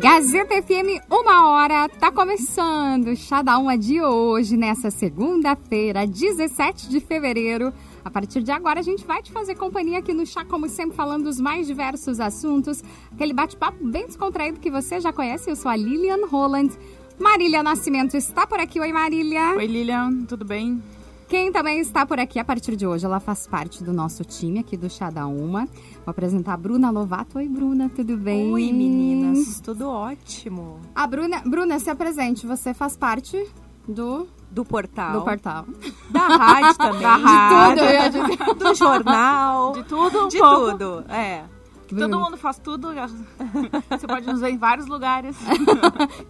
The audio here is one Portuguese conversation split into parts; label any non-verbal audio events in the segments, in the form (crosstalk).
Gazeta FM, uma hora, tá começando Chá da Uma de hoje, nessa segunda-feira, 17 de fevereiro. A partir de agora, a gente vai te fazer companhia aqui no Chá, como sempre, falando dos mais diversos assuntos. Aquele bate-papo bem descontraído que você já conhece. Eu sou a Lilian Holland. Marília Nascimento está por aqui. Oi, Marília. Oi, Lilian, tudo bem? Quem também está por aqui a partir de hoje, ela faz parte do nosso time aqui do Chá da Uma. Vou apresentar a Bruna Lovato. Oi, Bruna, tudo bem? Oi, meninas, tudo ótimo. A Bruna, Bruna, se apresente, você faz parte do do portal. Do portal. Da rádio (laughs) também. Da rádio. De tudo, (laughs) Do jornal. De tudo um De pouco. tudo, é. Todo mundo faz tudo. (laughs) Você pode nos ver em vários lugares.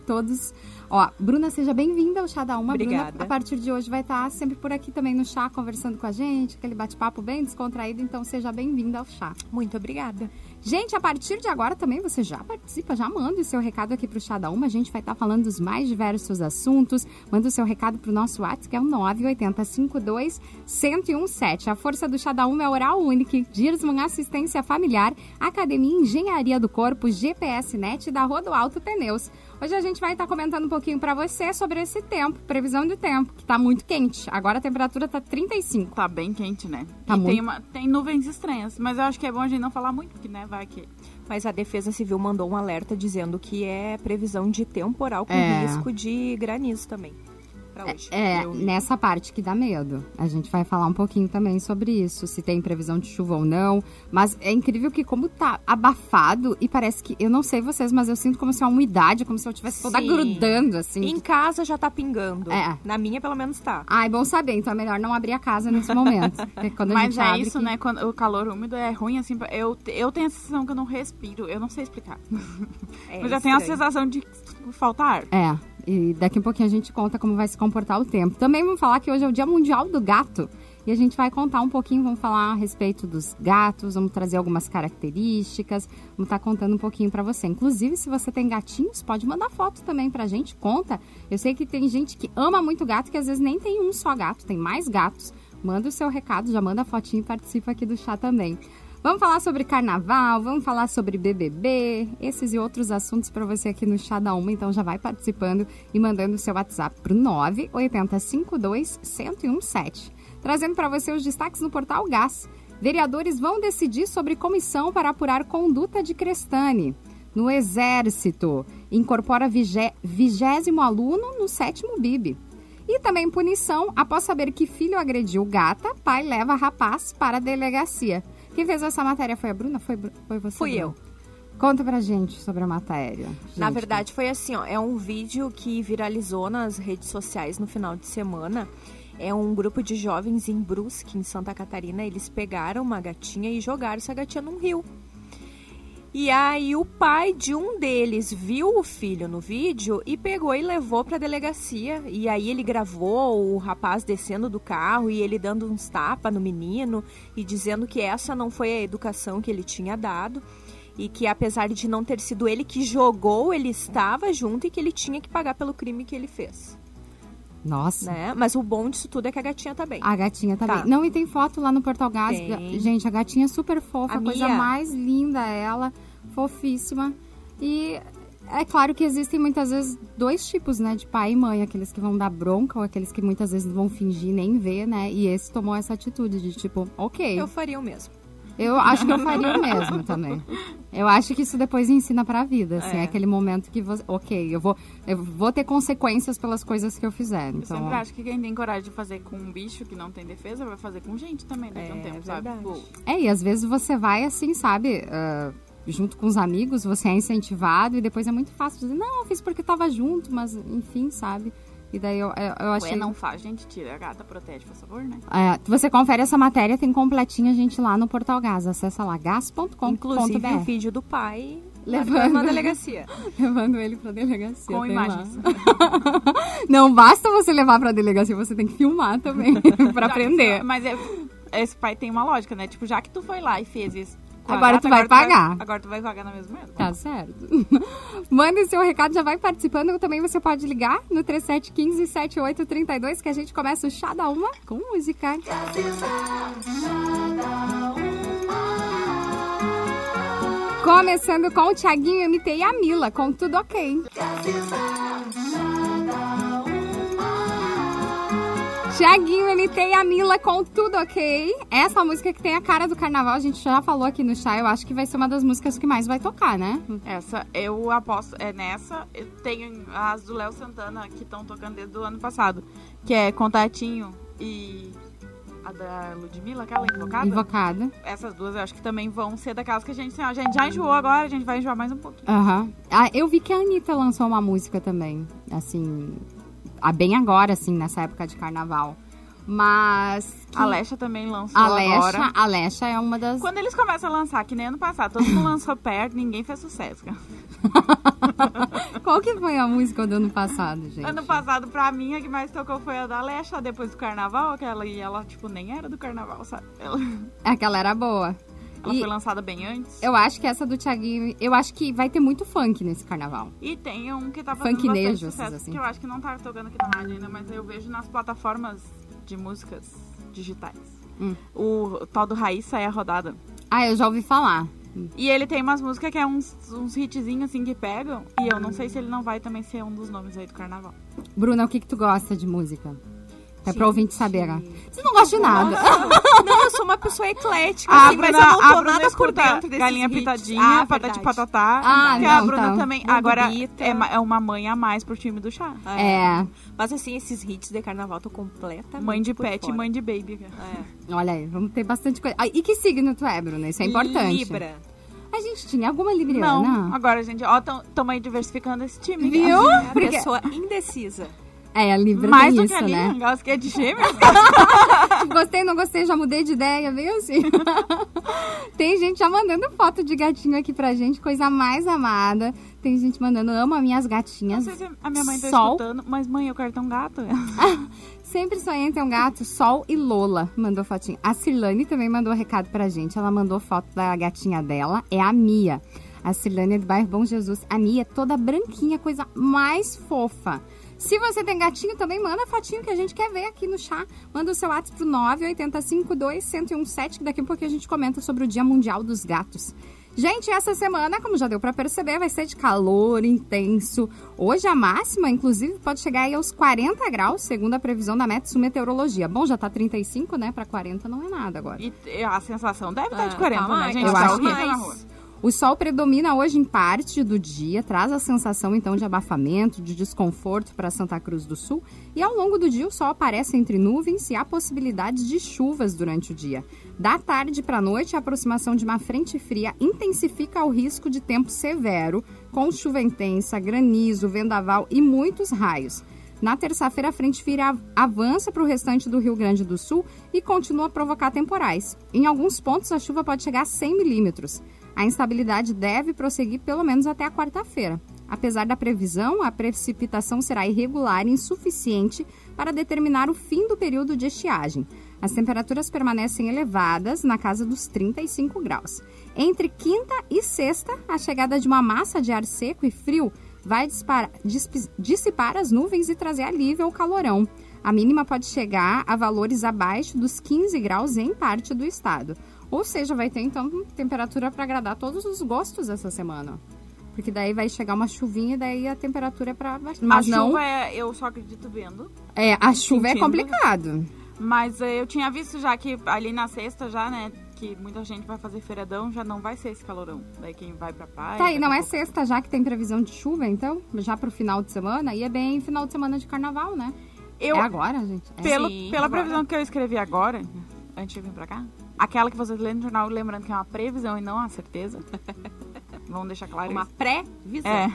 Todos. Ó, Bruna, seja bem-vinda ao Chá da Uma. Obrigada. Bruna, a partir de hoje vai estar sempre por aqui também no chá, conversando com a gente, aquele bate-papo bem descontraído. Então, seja bem-vinda ao chá. Muito obrigada. Gente, a partir de agora também você já participa, já manda o seu recado aqui pro Chá da Uma. A gente vai estar falando dos mais diversos assuntos. Manda o seu recado pro nosso WhatsApp, que é o 98052-1017. A força do Chá da Uma é Oral Unique, Girsman Assistência Familiar, Academia Engenharia do Corpo, GPS Net da Rodoalto Pneus. Hoje a gente vai estar comentando um pouquinho para você sobre esse tempo, previsão de tempo, que tá muito quente. Agora a temperatura tá 35. Tá bem quente, né? Tá e muito. tem, uma, tem nuvens estranhas, mas eu acho que é bom a gente não falar muito, porque, né, vai que... Mas a Defesa Civil mandou um alerta dizendo que é previsão de temporal com É. risco de granizo também. Pra hoje. É, Eu- nessa parte que dá medo. A gente vai falar um pouquinho também sobre isso, se tem previsão de chuva ou não. Mas é incrível que como tá abafado e parece que, eu não sei vocês, mas eu sinto como se a umidade, como se eu tivesse toda Sim. grudando, assim. Em casa já tá pingando. É. Na minha, pelo menos, tá. Ai, bom saber, então é melhor não abrir a casa nesse momento. (laughs) Quando Mas é isso, que- né? Quando o calor úmido é ruim, assim, eu, eu tenho a sensação que eu não respiro. Eu não sei explicar. (laughs) É mas eu tenho a sensação de faltar ar. É, e daqui a pouquinho a gente conta como vai se comportar o tempo. Também vamos falar que hoje é o Dia Mundial do Gato. E a gente vai contar um pouquinho, vamos falar a respeito dos gatos, vamos trazer algumas características, vamos estar contando um pouquinho pra você. Inclusive, se você tem gatinhos, pode mandar foto também pra gente, conta. Eu sei que tem gente que ama muito gato, que às vezes nem tem um só gato, tem mais gatos. Manda o seu recado, já manda a fotinho e participa aqui do chá também. Vamos falar sobre carnaval, vamos falar sobre BBB, esses e outros assuntos para você aqui no Chá da Uma. Então já vai participando e mandando o seu WhatsApp pro 98052-1017. Trazendo para você os destaques no portal Gás. Vereadores vão decidir sobre comissão para apurar conduta de Crestani. No Exército, incorpora vigé- vigésimo aluno no sétimo BIB. E também punição após saber que filho agrediu gata, pai leva rapaz para a delegacia. Quem fez essa matéria foi a Bruna? Foi, foi você? Fui Bruna? eu. Conta pra gente sobre a matéria. Na gente. verdade, foi assim, ó. É um vídeo que viralizou nas redes sociais no final de semana. É um grupo de jovens em Brusque, em Santa Catarina. Eles pegaram uma gatinha e jogaram essa gatinha num rio. E aí o pai de um deles viu o filho no vídeo e pegou e levou pra delegacia. E aí ele gravou o rapaz descendo do carro e ele dando uns tapas no menino e dizendo que essa não foi a educação que ele tinha dado e que apesar de não ter sido ele que jogou, ele estava junto e que ele tinha que pagar pelo crime que ele fez, Nossa. né? Mas o bom disso tudo é que a gatinha tá bem. A gatinha tá, Tá. bem. Não, e tem foto lá no Portal Gás. Tem. Gente, a gatinha é super fofa, A a coisa mais linda ela, fofíssima. E é claro que existem muitas vezes dois tipos, né, de pai e mãe, aqueles que vão dar bronca ou aqueles que muitas vezes vão fingir nem ver, né? E esse tomou essa atitude de tipo, OK. Eu faria o mesmo. Eu acho que eu faria o mesmo também. Eu acho que isso depois ensina pra vida, assim, é. É. aquele momento que você, ok, eu vou, eu vou ter consequências pelas coisas que eu fizer. Eu Então, sempre acho que quem tem coragem de fazer com um bicho que não tem defesa vai fazer com gente também daqui a um É, tempo, sabe? verdade. Tipo, é, e às vezes você vai assim, sabe, ah, junto com os amigos, você é incentivado e depois é muito fácil dizer, não, eu fiz porque tava junto, mas enfim, sabe? E daí eu, eu, eu achei. Ué, não faz, gente, tira a gata, protege, por favor, né? É, você confere essa matéria, tem completinha, gente, lá no Portal Gás. Acessa lá, gas.com.br. Inclusive o vídeo do pai Levando na (laughs) delegacia. levando ele pra delegacia. Com imagens. (laughs) Não basta você levar pra delegacia, você tem que filmar também (laughs) pra aprender. Mas é- esse pai tem uma lógica, né? Tipo, já que tu foi lá e fez isso. A Agora tu vai pagar. agora tu vai pagar na mesma mesmo. Tá certo. (laughs) Manda seu recado, já vai participando. Também você pode ligar no 3715-7832 que a gente começa o Chá da Uma com música. Começando com o Thiaguinho MT e a Mila, com tudo ok. Tiaguinho, MT e a Mila com tudo ok. Essa música que tem a cara do carnaval, a gente já falou aqui no chá, eu acho que vai ser uma das músicas que mais vai tocar, né? Essa, eu aposto, é nessa. Eu tenho as do Léo Santana que estão tocando desde o ano passado. Que é Contatinho e a da Ludmilla, aquela invocada. Invocada. Essas duas eu acho que também vão ser daquelas que a gente, ó, a gente já enjoou agora, a gente vai enjoar mais um pouquinho. Aham. Ah, eu vi que a Anitta lançou uma música também, assim, ah, bem agora, assim, nessa época de carnaval. Mas. que- A Lesha também lançou a agora. A Lesha é uma das. Quando eles começam a lançar, que nem ano passado, todo mundo lançou perto, ninguém fez sucesso. (laughs) Qual que foi a música do ano passado, gente? Ano passado, pra mim, a que mais tocou foi a da Lesha, depois do carnaval, aquela, e ela, tipo, nem era do carnaval, sabe? Ela, Aquela era boa. Ela E foi lançada bem antes. eu acho que essa do Thiaguinho. Eu acho que vai ter muito funk nesse carnaval. E tem um que tá fazendo Funknejo, bastante sucesso, assim. que eu acho que não tá tocando aqui na rádio ainda, mas eu vejo nas plataformas de músicas digitais. Hum. O tal do Raíssa é a rodada. Ah, eu já ouvi falar. E ele tem umas músicas que é uns, uns hitzinhos assim que pegam. E eu não sei se ele não vai também ser um dos nomes aí do carnaval. Bruna, o que, que tu gosta de música? É pra ouvinte saber, né? Você não gosta de nada. Não, eu sou uma pessoa eclética, A assim, mas Bruna, eu não a tô nada por dentro desses Galinha hits. Pitadinha, Ah, Patati verdade. Patatá. Ah, que a não, Bruna tá. também. Agora é, é uma mãe a mais pro time do chá. É. Mas assim, esses hits de carnaval tô completamente Mãe de pet e fora. mãe de baby. É. Olha aí, vamos ter bastante coisa. Ah, e que signo tu é, Bruna? Isso é importante. Libra. A gente tinha alguma libriana? Não, agora, gente, ó, tamo aí diversificando esse time. Viu? É a Porque- pessoa indecisa. É, a Libra Mais tem do isso, que a né? Gauss, que é de (laughs) gêmeos. Gostei, não gostei, já mudei de ideia, veio assim. (laughs) Tem gente já mandando foto de gatinho aqui pra gente, coisa mais amada. Tem gente mandando, amo as minhas Não gatinhas. sei se a minha mãe tá Sol. escutando, mas mãe, eu quero ter um gato. (laughs) Sempre sonhei em ter um gato, Sol e Lola mandou fotinho. A Cirlane também mandou recado pra gente. Ela mandou foto da gatinha dela, é a Mia. A Cirlane é do bairro Bom Jesus. A Mia é toda branquinha, coisa mais fofa. Se você tem gatinho, também manda fotinho que a gente quer ver aqui no chá. Manda o seu WhatsApp pro 9852117, que daqui a pouco a gente comenta sobre o Dia Mundial dos Gatos. Gente, essa semana, como já deu pra perceber, vai ser de calor intenso. Hoje a máxima, inclusive, pode chegar aí aos 40 graus, segundo a previsão da Metsu Meteorologia. Bom, já tá 35, né? Pra 40 não é nada agora. E a sensação deve estar Ah, de 40, tá né, mais, gente? eu tá acho que- rua. O sol predomina hoje em parte do dia, traz a sensação então de abafamento, de desconforto para Santa Cruz do Sul. E ao longo do dia o sol aparece entre nuvens e há possibilidades de chuvas durante o dia. Da tarde para a noite, a aproximação de uma frente fria intensifica o risco de tempo severo, com chuva intensa, granizo, vendaval e muitos raios. Na terça-feira, a frente fria av- avança para o restante do Rio Grande do Sul e continua a provocar temporais. Em alguns pontos, a chuva pode chegar a 100 milímetros. A instabilidade deve prosseguir pelo menos até a quarta-feira. Apesar da previsão, a precipitação será irregular e insuficiente para determinar o fim do período de estiagem. As temperaturas permanecem elevadas, na casa dos 35 graus. Entre quinta e sexta, a chegada de uma massa de ar seco e frio vai dissipar as nuvens e trazer alívio ao calorão. A mínima pode chegar a valores abaixo dos 15 graus em parte do estado. Ou seja, vai ter então temperatura para agradar todos os gostos essa semana. Porque daí vai chegar uma chuvinha e daí a temperatura é para baixar. Mas a não, chuva é, eu só acredito vendo. é, a chuva é Sentindo. complicado. Mas eh, eu tinha visto já que ali na sexta já, né, que muita gente vai fazer feiradão, já não vai ser esse calorão. Daí quem vai pra praia... Tá aí, daqui não é pouco- sexta já que tem previsão de chuva, então? Já pro final de semana? E é bem final de semana de carnaval, né? Eu, É agora, gente? É. pelo, Sim, pela agora. previsão que eu escrevi agora, antes de vir pra cá, aquela que vocês lêem no jornal, lembrando que é uma previsão e não uma certeza. (laughs) Vamos deixar claro Uma isso. pré-visão. É.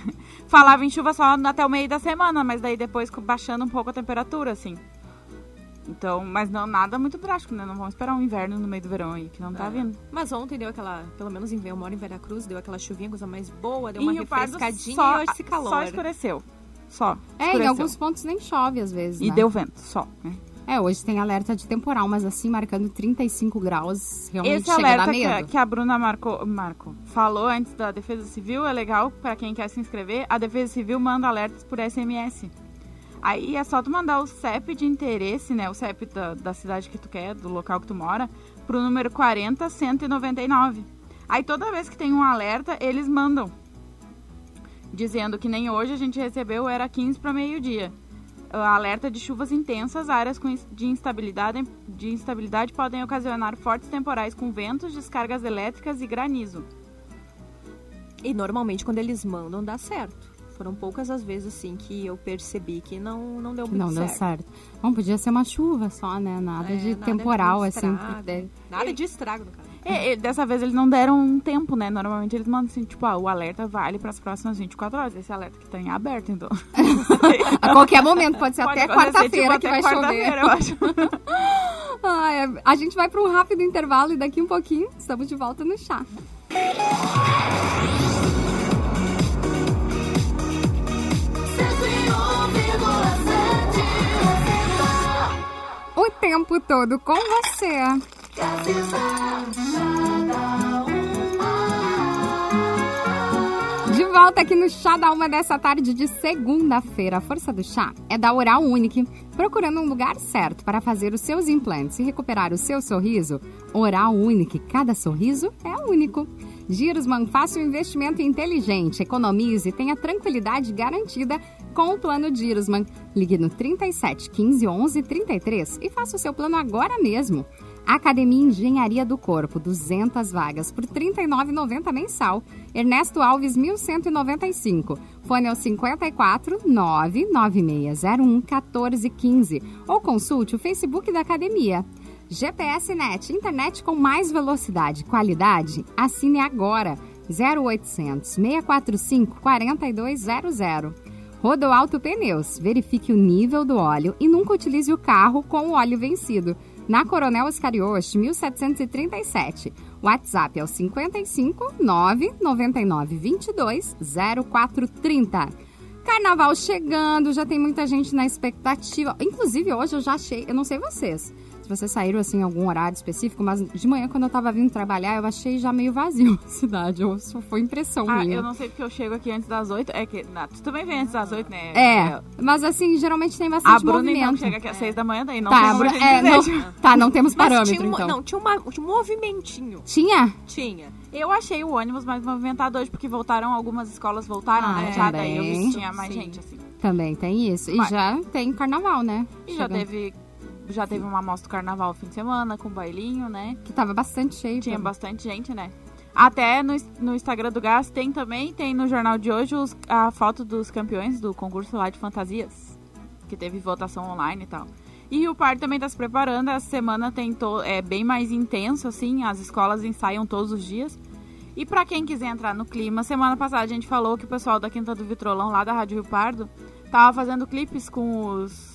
Falava em chuva só até o meio da semana, mas daí depois baixando um pouco a temperatura, assim. Então, mas não nada muito drástico, né? Não vamos esperar um inverno no meio do verão aí, que não tá É. vindo. Mas ontem deu aquela, pelo menos em eu moro em Veracruz, deu aquela chuvinha, coisa mais boa, deu uma Pardo, refrescadinha só, e hoje esse calor. Só escureceu. Só. É, em alguns pontos nem chove às vezes, E né? deu vento, só. né? É, hoje tem alerta de temporal, mas assim, marcando 35 graus, realmente Esse chega alerta que, a- que a Bruna Marco, Marco falou antes da Defesa Civil é legal pra quem quer se inscrever. A Defesa Civil manda alertas por SMS. Aí é só tu mandar o CEP de interesse, né? O CEP da, da cidade que tu quer, do local que tu mora, pro número 40199. Aí toda vez que tem um alerta, eles mandam. Dizendo que nem hoje a gente recebeu, era 15 para meio-dia. Alerta de chuvas intensas, áreas de instabilidade, de instabilidade podem ocasionar fortes temporais com ventos, descargas elétricas e granizo. E normalmente quando eles mandam dá certo. Foram poucas as vezes assim que eu percebi que não, não deu muito Não deu certo. certo. Bom, podia ser uma chuva só, né? Nada É, de nada temporal, de assim. estrago. porque- Nada de estrago, no caso. E, e dessa vez eles não deram um tempo, né? Normalmente eles mandam assim, tipo, ah, o alerta vale para as próximas 24 horas. Esse alerta que tá em aberto, então. (laughs) A qualquer momento, pode ser Pode até acontecer, quarta-feira tipo, que vai chover. quarta-feira, eu acho. (laughs) A gente vai para um rápido intervalo e daqui um pouquinho estamos de volta no chá. O tempo todo com você. De volta aqui no Chá da Uma dessa tarde de segunda-feira. A força do chá é da Oral Unique. Procurando um lugar certo para fazer os seus implantes e recuperar o seu sorriso? Oral Unique. Cada sorriso é único. Girosman, faça um investimento inteligente, economize e tenha tranquilidade garantida com o plano Girosman. Ligue no 37 15 11 33 e faça o seu plano agora mesmo. Academia Engenharia do Corpo, 200 vagas por R$ 39,90 mensal. Ernesto Alves, 1195. Fone ao 54 99601 1415. Ou consulte o Facebook da academia. GPS Net, internet com mais velocidade e qualidade. Assine agora. 0800 645 4200. Rodo Alto Pneus. Verifique o nível do óleo e nunca utilize o carro com o óleo vencido. Na Coronel Oscarioste, 1737. WhatsApp é o 55 999 22 0430. Carnaval chegando, já tem muita gente na expectativa. Inclusive, hoje eu já achei, eu não sei vocês, se vocês saíram assim em algum horário específico, mas de manhã, quando eu tava vindo trabalhar, eu achei já meio vazio (laughs) a cidade. Ou só foi impressão Ah, minha. eu não sei porque eu chego aqui antes das 8. É que. na- tu também vem antes das 8, né? É, mas assim, geralmente tem A bastante Bruna movimento. então chega aqui às 6 da manhã, daí não tá, tem a a Bruna- é, não, (laughs) tá, não temos Mas parâmetro, tinha um, então. Não, tinha, uma, tinha um movimentinho. Tinha? Tinha. Eu achei o ônibus mais movimentado hoje, porque voltaram, algumas escolas voltaram, Ah, né? Já daí eu vi que tinha mais Sim. gente, assim. Também tem isso. E Mas- já tem carnaval, né? E já Chegando. teve. Já teve uma amostra do carnaval fim de semana, com bailinho, né? Que tava bastante cheio. Tinha também. bastante gente, né? Até no, no Instagram do Gás tem também, tem no jornal de hoje os- a foto dos campeões do concurso lá de fantasias. Que teve votação online e tal. E o Par também tá se preparando, essa semana tem to- é bem mais intenso, assim, as escolas ensaiam todos os dias. E pra quem quiser entrar no clima, semana passada a gente falou que o pessoal da Quinta do Vitrolão, lá da Rádio Rio Pardo, tava fazendo clipes com os,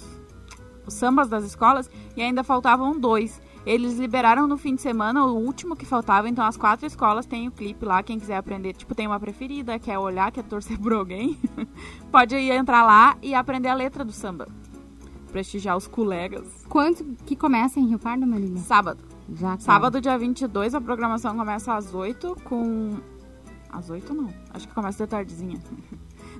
os sambas das escolas e ainda faltavam dois. Eles liberaram no fim de semana o último que faltava, então as quatro escolas têm o clipe lá, quem quiser aprender, tipo, tem uma preferida, quer olhar, quer torcer por alguém, (laughs) pode ir entrar lá e aprender a letra do samba. Prestigiar os colegas. Quanto que começa em Rio Pardo, Marília? Sábado. Já acaba. Sábado, dia 22, a programação começa às 8 com... Às 8 não, acho que começa de tardezinha.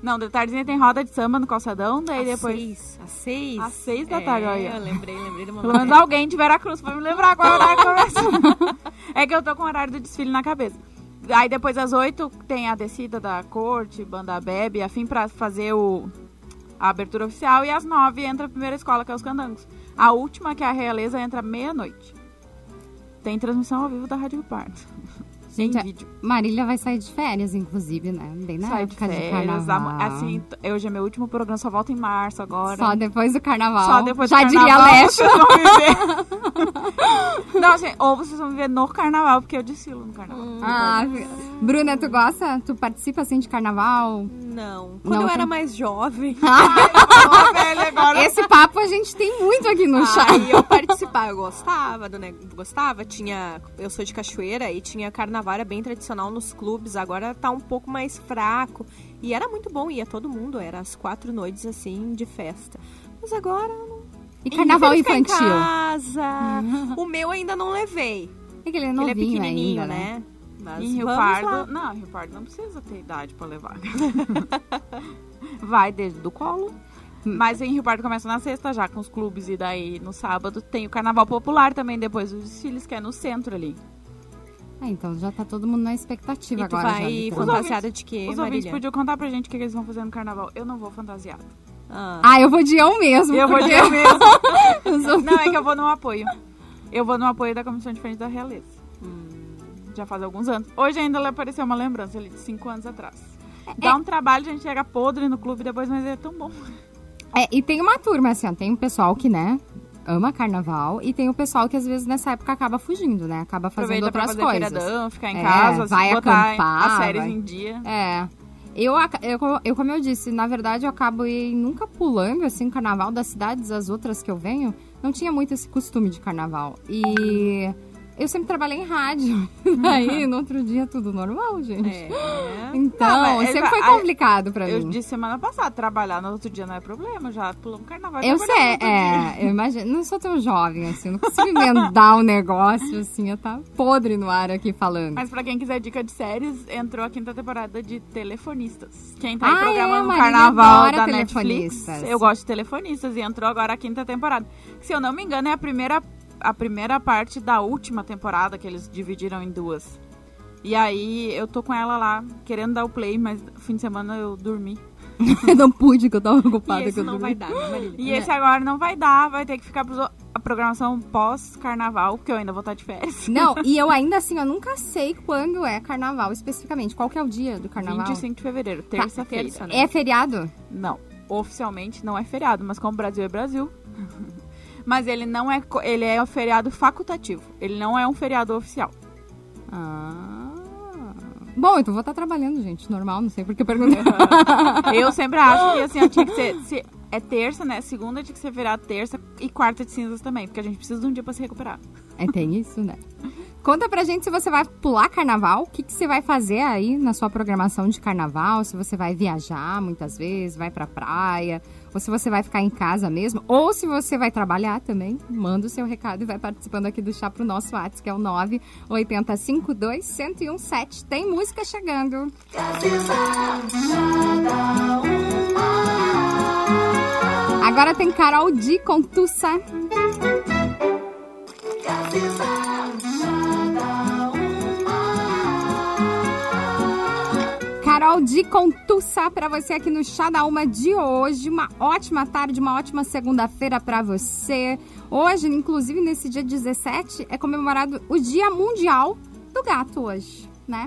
Não, de tardezinha tem roda de samba no calçadão, daí Às depois... seis. Às seis. Às seis da É, tarde, olha. Eu lembrei, lembrei de uma Pelo menos alguém de Veracruz pra me lembrar qual horário começa. (laughs) é que eu tô com o horário do desfile na cabeça. Aí depois às oito tem a descida da corte, banda bebe, afim pra fazer o, a abertura oficial. E às nove entra a primeira escola, que é os candangos. A última, que é a realeza, entra meia-noite. Tem transmissão ao vivo da Rádio Parto. Gente. Marília vai sair de férias, inclusive, né? Bem na Sai de época de, férias. carnaval. am- Assim, hoje é meu último programa, só volta em março agora. Só depois do carnaval. Só depois Já do diria carnaval Leste. vocês vão. (laughs) Não, assim, ou vocês vão viver no carnaval, porque eu desfilo no carnaval. Ah, Bruna, tu gosta? Tu participa assim de carnaval? Não. Quando Não eu tem? era mais jovem, (laughs) Ô, velho, agora. Esse papo a gente tem muito aqui no chat. aí eu participava, eu gostava do ne- gostava, tinha, eu sou de Cachoeira e tinha carnaval era bem tradicional nos clubes, agora tá um pouco mais fraco e era muito bom, ia todo mundo, era as quatro noites assim de festa. Mas agora E carnaval fica em infantil. casa. (laughs) O meu ainda não levei. É que ele é Ele é novinho pequenininho, ainda, né? né? Mas Em Rio vamos Pardo. lá. Não, Rio Pardo não precisa ter idade pra levar. (laughs) Vai desde do colo. Mas em Rio Pardo começa na sexta já com os clubes e daí no sábado tem o carnaval popular também depois dos desfiles que é no centro ali. Ah, então já tá todo mundo na expectativa E tu agora. já, vai Vitor. fantasiada de quê, Os ouvintes Marília? podiam contar pra gente o que eles vão fazer no carnaval. Eu não vou fantasiado. Ah. Ah, eu vou de eu mesmo. Eu vou porque de eu (laughs) mesmo. Não, é que eu vou no apoio. Eu vou no apoio da Comissão de Frente da Realeza. Já faz alguns anos. Hoje ainda apareceu uma lembrança ali de cinco anos atrás. Dá um trabalho, a gente chega podre no clube depois, mas é tão bom. É, e tem uma turma, assim, ó, tem um pessoal que, né, ama carnaval e tem o pessoal que às vezes nessa época acaba fugindo, né? Acaba fazendo Aproveita pra outras fazer coisas. feriadão, ficar em É, casa, vai acampar, as séries vai- em dia. É. Eu, eu, eu, como eu disse, na verdade eu acabo nunca pulando, assim, carnaval das cidades, as outras que eu venho, não tinha muito esse costume de carnaval. E eu sempre trabalhei em rádio. Daí, no outro dia, tudo normal, gente. É. (gasps) Então, Não, ele sempre foi complicado pra Eu mim. disse semana passada, trabalhar no outro dia não é problema, já pulamos carnaval. Eu sei, é, eu imagino, não sou tão jovem assim, não consigo emendar um negócio assim, eu tá podre no ar aqui falando. Mas pra quem quiser dica de séries, entrou a quinta temporada de Telefonistas. Quem tá aí Ah, é, programando o Marília carnaval da Telefonistas. Netflix, eu gosto de Telefonistas e entrou agora a quinta temporada. Se eu não me engano, é a primeira, a primeira parte da última temporada que eles dividiram em duas. E aí eu tô com ela lá, querendo dar o play, mas fim de semana eu dormi. eu (laughs) não pude, que eu tava E ocupada esse que eu não dormi. vai dar, né? (laughs) E esse agora não vai dar, vai ter que ficar pro, a programação pós-carnaval, porque eu ainda vou estar de férias. Não, (laughs) e eu ainda assim, eu nunca sei quando é carnaval especificamente. Qual que é o dia do carnaval? 25 de fevereiro, terça-feira. terça, né? É feriado? Não, oficialmente não é feriado, mas como Brasil é Brasil. Mas ele não é, ele é um feriado facultativo. Ele não é um feriado oficial. Ah. Bom, então vou estar trabalhando, gente, normal, não sei por que eu perguntei. (laughs) Eu sempre acho que assim, tinha que ser, se é terça, né? Segunda tinha que ser feriado terça e quarta de cinzas também, porque a gente precisa de um dia pra se recuperar. É, tem isso, né? (laughs) Conta pra gente se você vai pular carnaval, o que, que você vai fazer aí na sua programação de carnaval, se você vai viajar muitas vezes, vai pra praia, ou se você vai ficar em casa mesmo, ou se você vai trabalhar também, manda o seu recado e vai participando aqui do chá pro nosso WhatsApp, que é o 98052-1017. Tem música chegando. Agora tem Carol D com Tussa. Carol de Contussa para você aqui no Chá da Uma de hoje. Uma ótima tarde, uma ótima segunda-feira para você. Hoje, inclusive nesse dia 17, é comemorado o Dia Mundial do Gato hoje, né?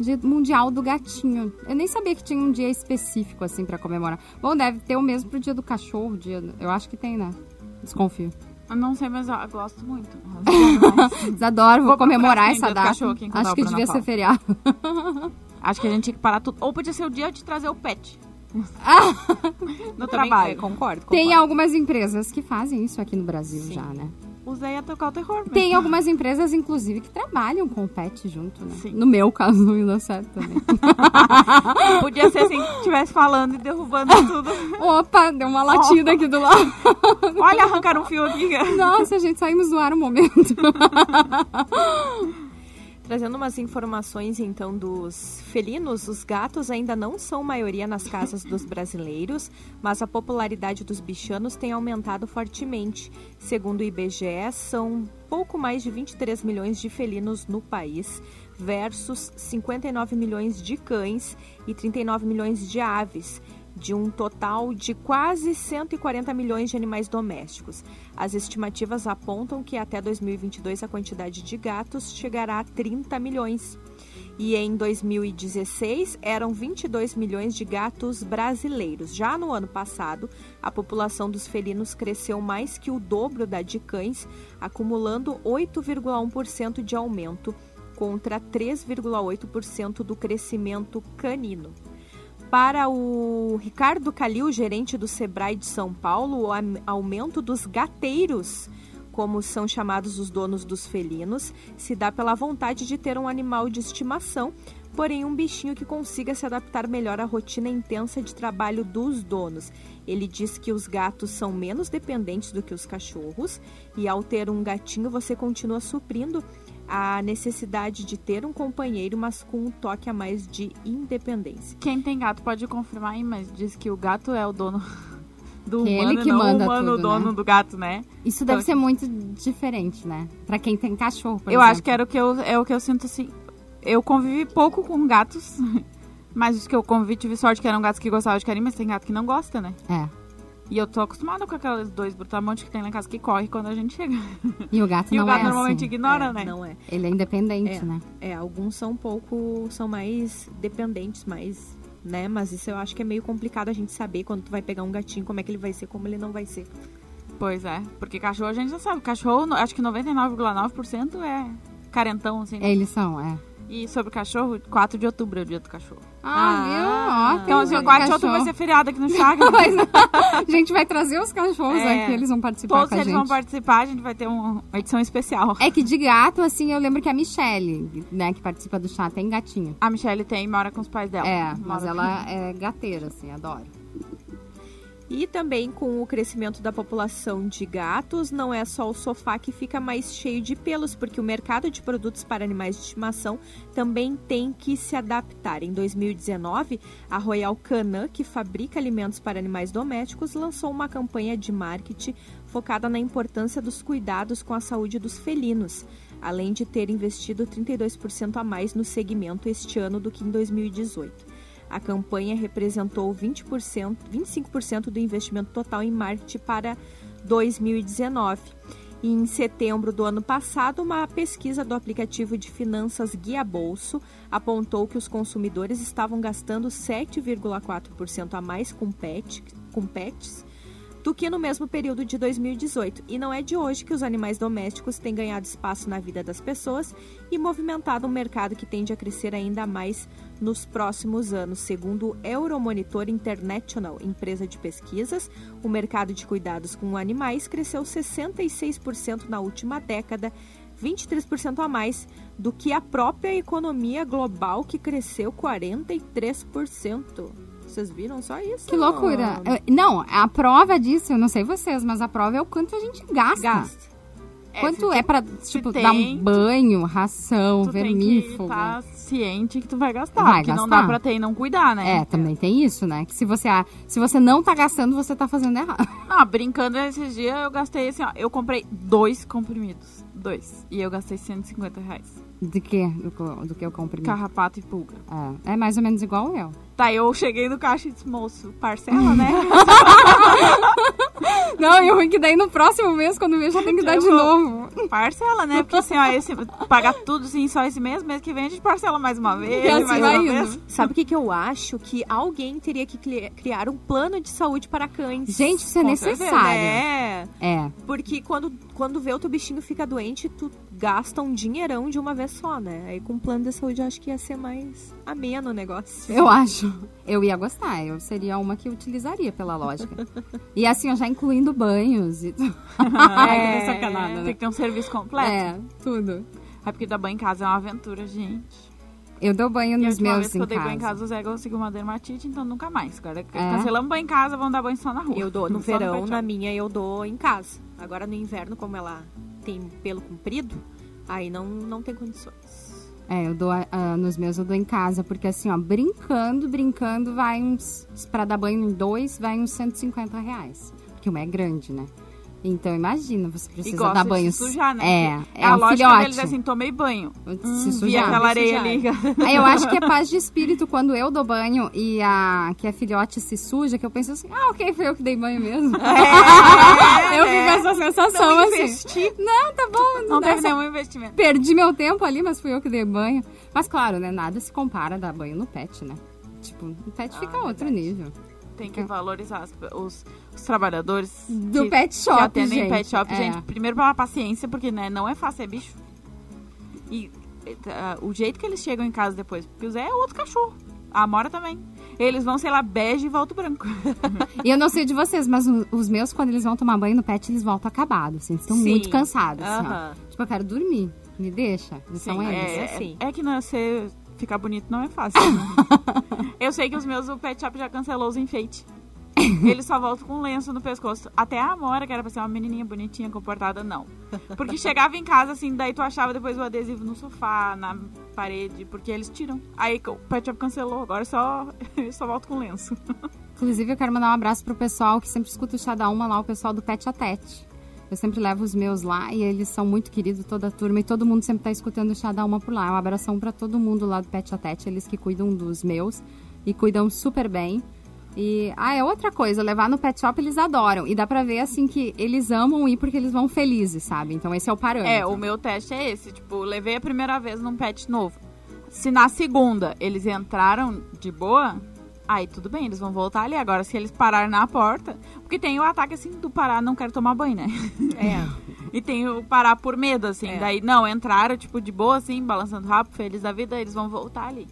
Dia Mundial do Gatinho. Eu nem sabia que tinha um dia específico assim para comemorar. Bom, deve ter o mesmo pro Dia do Cachorro, dia, eu acho que tem, né? Desconfio. Eu não sei, mas eu gosto muito. (laughs) Adoro, vou, Vou comemorar essa data. Acho que devia ser feriado. (laughs) Acho que a gente tinha que parar tudo. Ou podia ser o dia de trazer o pet. (laughs) no trabalho. é, concordo, concordo. Tem algumas empresas que fazem isso aqui no Brasil já, né? Usei a tocar o terror. mesmo. Tem algumas empresas, inclusive, que trabalham com o pet junto, né? Sim. No meu caso, não ia dar certo também. (laughs) Podia ser assim, que estivesse falando e derrubando (laughs) tudo. Opa, deu uma latida aqui do lado. Olha, arrancaram um fio aqui. Nossa, gente, saímos do ar um momento. Trazendo umas informações então dos felinos, os gatos ainda não são maioria nas casas dos (laughs) brasileiros, mas a popularidade dos bichanos tem aumentado fortemente. Segundo o IBGE, são pouco mais de 23 milhões de felinos no país, versus 59 milhões de cães e 39 milhões de aves, de um total de quase 140 milhões de animais domésticos. As estimativas apontam que até 2022 a quantidade de gatos chegará a 30 milhões. E em 2016 eram 22 milhões de gatos brasileiros. Já no ano passado, a população dos felinos cresceu mais que o dobro da de cães, acumulando 8,1% de aumento contra 3,8% do crescimento canino. Para o Ricardo Calil, gerente do Sebrae de São Paulo, o aumento dos gateiros, como são chamados os donos dos felinos, se dá pela vontade de ter um animal de estimação, porém um bichinho que consiga se adaptar melhor à rotina intensa de trabalho dos donos. Ele diz que os gatos são menos dependentes do que os cachorros e ao ter um gatinho você continua suprindo a necessidade de ter um companheiro, mas com um toque a mais de independência. Quem tem gato pode confirmar aí, mas diz que o gato é o dono (laughs) do Que humano ele que e não manda o humano tudo, o dono né? do gato, né? Isso deve Então, ser muito diferente, né? Pra quem tem cachorro, por eu exemplo. acho que era o que eu, é o que eu sinto assim. Eu convivi pouco com gatos, (laughs) mas os que eu convivi tive sorte que eram gatos que gostavam de carinho, mas tem gato que não gosta, né? É. E eu tô acostumada com aqueles dois brutamontes que tem lá em casa que corre quando a gente chega. E o gato E não o gato é normalmente assim. ignora, É, né? Não é. Ele é independente, É. né? É, alguns são um pouco, são mais dependentes, mais, né? Mas isso eu acho que é meio complicado a gente saber quando tu vai pegar um gatinho, como é que ele vai ser, como ele não vai ser. Pois é, porque cachorro a gente já sabe. Cachorro, acho que 99,9% é carentão, assim. Eles são, é. E sobre cachorro, 4 de outubro é o dia do cachorro. Ah, viu? Ó, tem Então, um assim, dia o do 4 de outubro vai ser feriado aqui no (laughs) Chaga. Pois não. A gente vai trazer os cachorros É. aqui, eles vão participar Todos com a eles gente. vão participar, a gente vai ter um- uma edição especial. É que de gato, assim, eu lembro que a Michelle, né, que participa do chá, tem gatinho. A Michelle tem e mora com os pais dela. É, Mora mas ela é gateira, assim, adoro. E também com o crescimento da população de gatos, não é só o sofá que fica mais cheio de pelos, porque o mercado de produtos para animais de estimação também tem que se adaptar. Em 2019, a Royal Canin, que fabrica alimentos para animais domésticos, lançou uma campanha de marketing focada na importância dos cuidados com a saúde dos felinos, além de ter investido 32% a mais no segmento este ano do que em 2018. A campanha representou 20%, 25% do investimento total em marketing para 2019. E em setembro do ano passado, uma pesquisa do aplicativo de finanças Guia Bolso apontou que os consumidores estavam gastando 7,4% a mais com, pet, com pets do que no mesmo período de 2018. E não é de hoje que os animais domésticos têm ganhado espaço na vida das pessoas e movimentado um mercado que tende a crescer ainda mais nos próximos anos. Segundo o Euromonitor International, empresa de pesquisas, o mercado de cuidados com animais cresceu 66% na última década, 23% a mais do que a própria economia global, que cresceu 43%. Vocês viram só isso? Que loucura. Não, a prova disso, eu não sei vocês, mas a prova é o quanto a gente gasta. Gasta. Quanto se é pra, se tipo, tem, dar um banho, ração, tu tem que estar ciente que tu vai gastar. Vai que não gastar. dá pra ter e não cuidar, né? É, também tem isso, né? Que se você, ah, se você não tá gastando, você tá fazendo errado. Não, (laughs) brincando esses dias, eu gastei assim, ó. Eu comprei dois comprimidos. Dois. E eu gastei 150 reais. Do que? Do, do que eu comprei. Carrapato e pulga. É, é mais ou menos igual eu. Tá, eu cheguei no caixa e disse, moço, parcela, né? (laughs) Não, e o ruim que daí no próximo mês, quando eu já tem que dar de Eu vou- novo. parcela, né? Porque assim, ó, esse, pagar tudo assim só esse mês, mês que vem a gente parcela mais uma vez, E assim mais vai uma indo. vez. Sabe o que, que eu acho? Que alguém teria que criar um plano de saúde para cães. Gente, isso é Com necessário. certeza, É, É. porque quando, quando vê o teu bichinho fica doente, tu gasta um dinheirão de uma vez só, né? Aí com o plano de saúde eu acho que ia ser mais ameno o negócio. Eu acho. Eu ia gostar. Eu seria uma que utilizaria pela lógica. E assim, ó, já incluindo banhos e tudo. (laughs) Ai, que sacanada, Tem que ter um serviço completo. É. É, tudo. porque dar banho em casa é uma aventura, gente. Eu dou banho E nos meus vez que em eu dei banho em casa. o Zé conseguiu uma dermatite, então nunca mais. Agora É? cancelamos banho em casa, vamos dar banho só na rua. Eu dou no (laughs) Só verão, pet na minha eu dou em casa. Agora no inverno, como ela tem pelo comprido, aí não, não tem condições. É, eu dou ah, nos meus, eu dou em casa, porque assim, ó, brincando, brincando, vai uns. Pra dar banho em dois, vai uns 150 reais. Porque uma é grande, né? Então imagina, você precisa dar banho. se sujar, né? É, Porque é a um lógica filhote. deles é assim, tomei banho. se Vi sujar. aquela areia ali. Aí eu acho que é (laughs) paz de espírito quando eu dou banho e a que a filhote se suja, que eu penso assim, ah, ok, foi eu que dei banho mesmo. É, (laughs) eu né? fico com essa sensação Não assim. investi. Não, tá bom, Não teve nenhum investimento. Perdi meu tempo ali, mas fui eu que dei banho. Mas claro, né, nada se compara a dar banho no pet, né? Tipo, o pet Ah, fica outro verdade. nível. Tem que valorizar os, os trabalhadores Do que, pet shop, que atendem gente. pet shop. É. Gente, primeiro pela paciência, porque né, não é fácil, é bicho. E eh, o jeito que eles chegam em casa depois, porque o Zé é outro cachorro. A Amora também. Eles vão, sei lá, bege e voltam branco. (laughs) E eu não sei de vocês, mas os meus, quando eles vão tomar banho no pet, eles voltam acabados. Assim, eles estão Sim. muito cansados. assim, ó. Aham. Tipo, eu quero dormir. Me deixa. Eles são eles. é, é assim. é que não, você ficar bonito não é fácil. né? (laughs) eu sei que os meus, o Pet Shop já cancelou os enfeites. (coughs) Eles só voltam com um lenço no pescoço. Até a Amora, que era pra ser uma menininha bonitinha, comportada, não. Porque chegava em casa, assim, daí tu achava depois o adesivo no sofá, na parede, porque eles tiram. Aí o Pet Shop cancelou, agora só, (laughs) só volta com lenço. Inclusive, eu quero mandar um abraço pro pessoal que sempre escuta o Chá da Uma lá, o pessoal do Pet a Tete. Eu sempre levo os meus lá e eles são muito queridos, toda a turma, e todo mundo sempre tá escutando o Chá da Uma por lá. Um abração pra todo mundo lá do Pet a Tete, eles que cuidam dos meus e cuidam super bem. E, ah, é outra coisa, levar no pet shop eles adoram. E dá pra ver, assim, que eles amam ir porque eles vão felizes, sabe? Então esse é o parâmetro. É, o meu teste é esse. Tipo, levei a primeira vez num pet novo. Se na segunda eles entraram de boa, aí tudo bem, eles vão voltar ali. Agora, se eles pararem na porta. Porque tem o ataque assim do parar, não quero tomar banho, né? (laughs) É. E tem o parar por medo, assim. É. Daí, não, entraram, tipo, de boa, assim, balançando rápido, feliz da vida, eles vão voltar ali.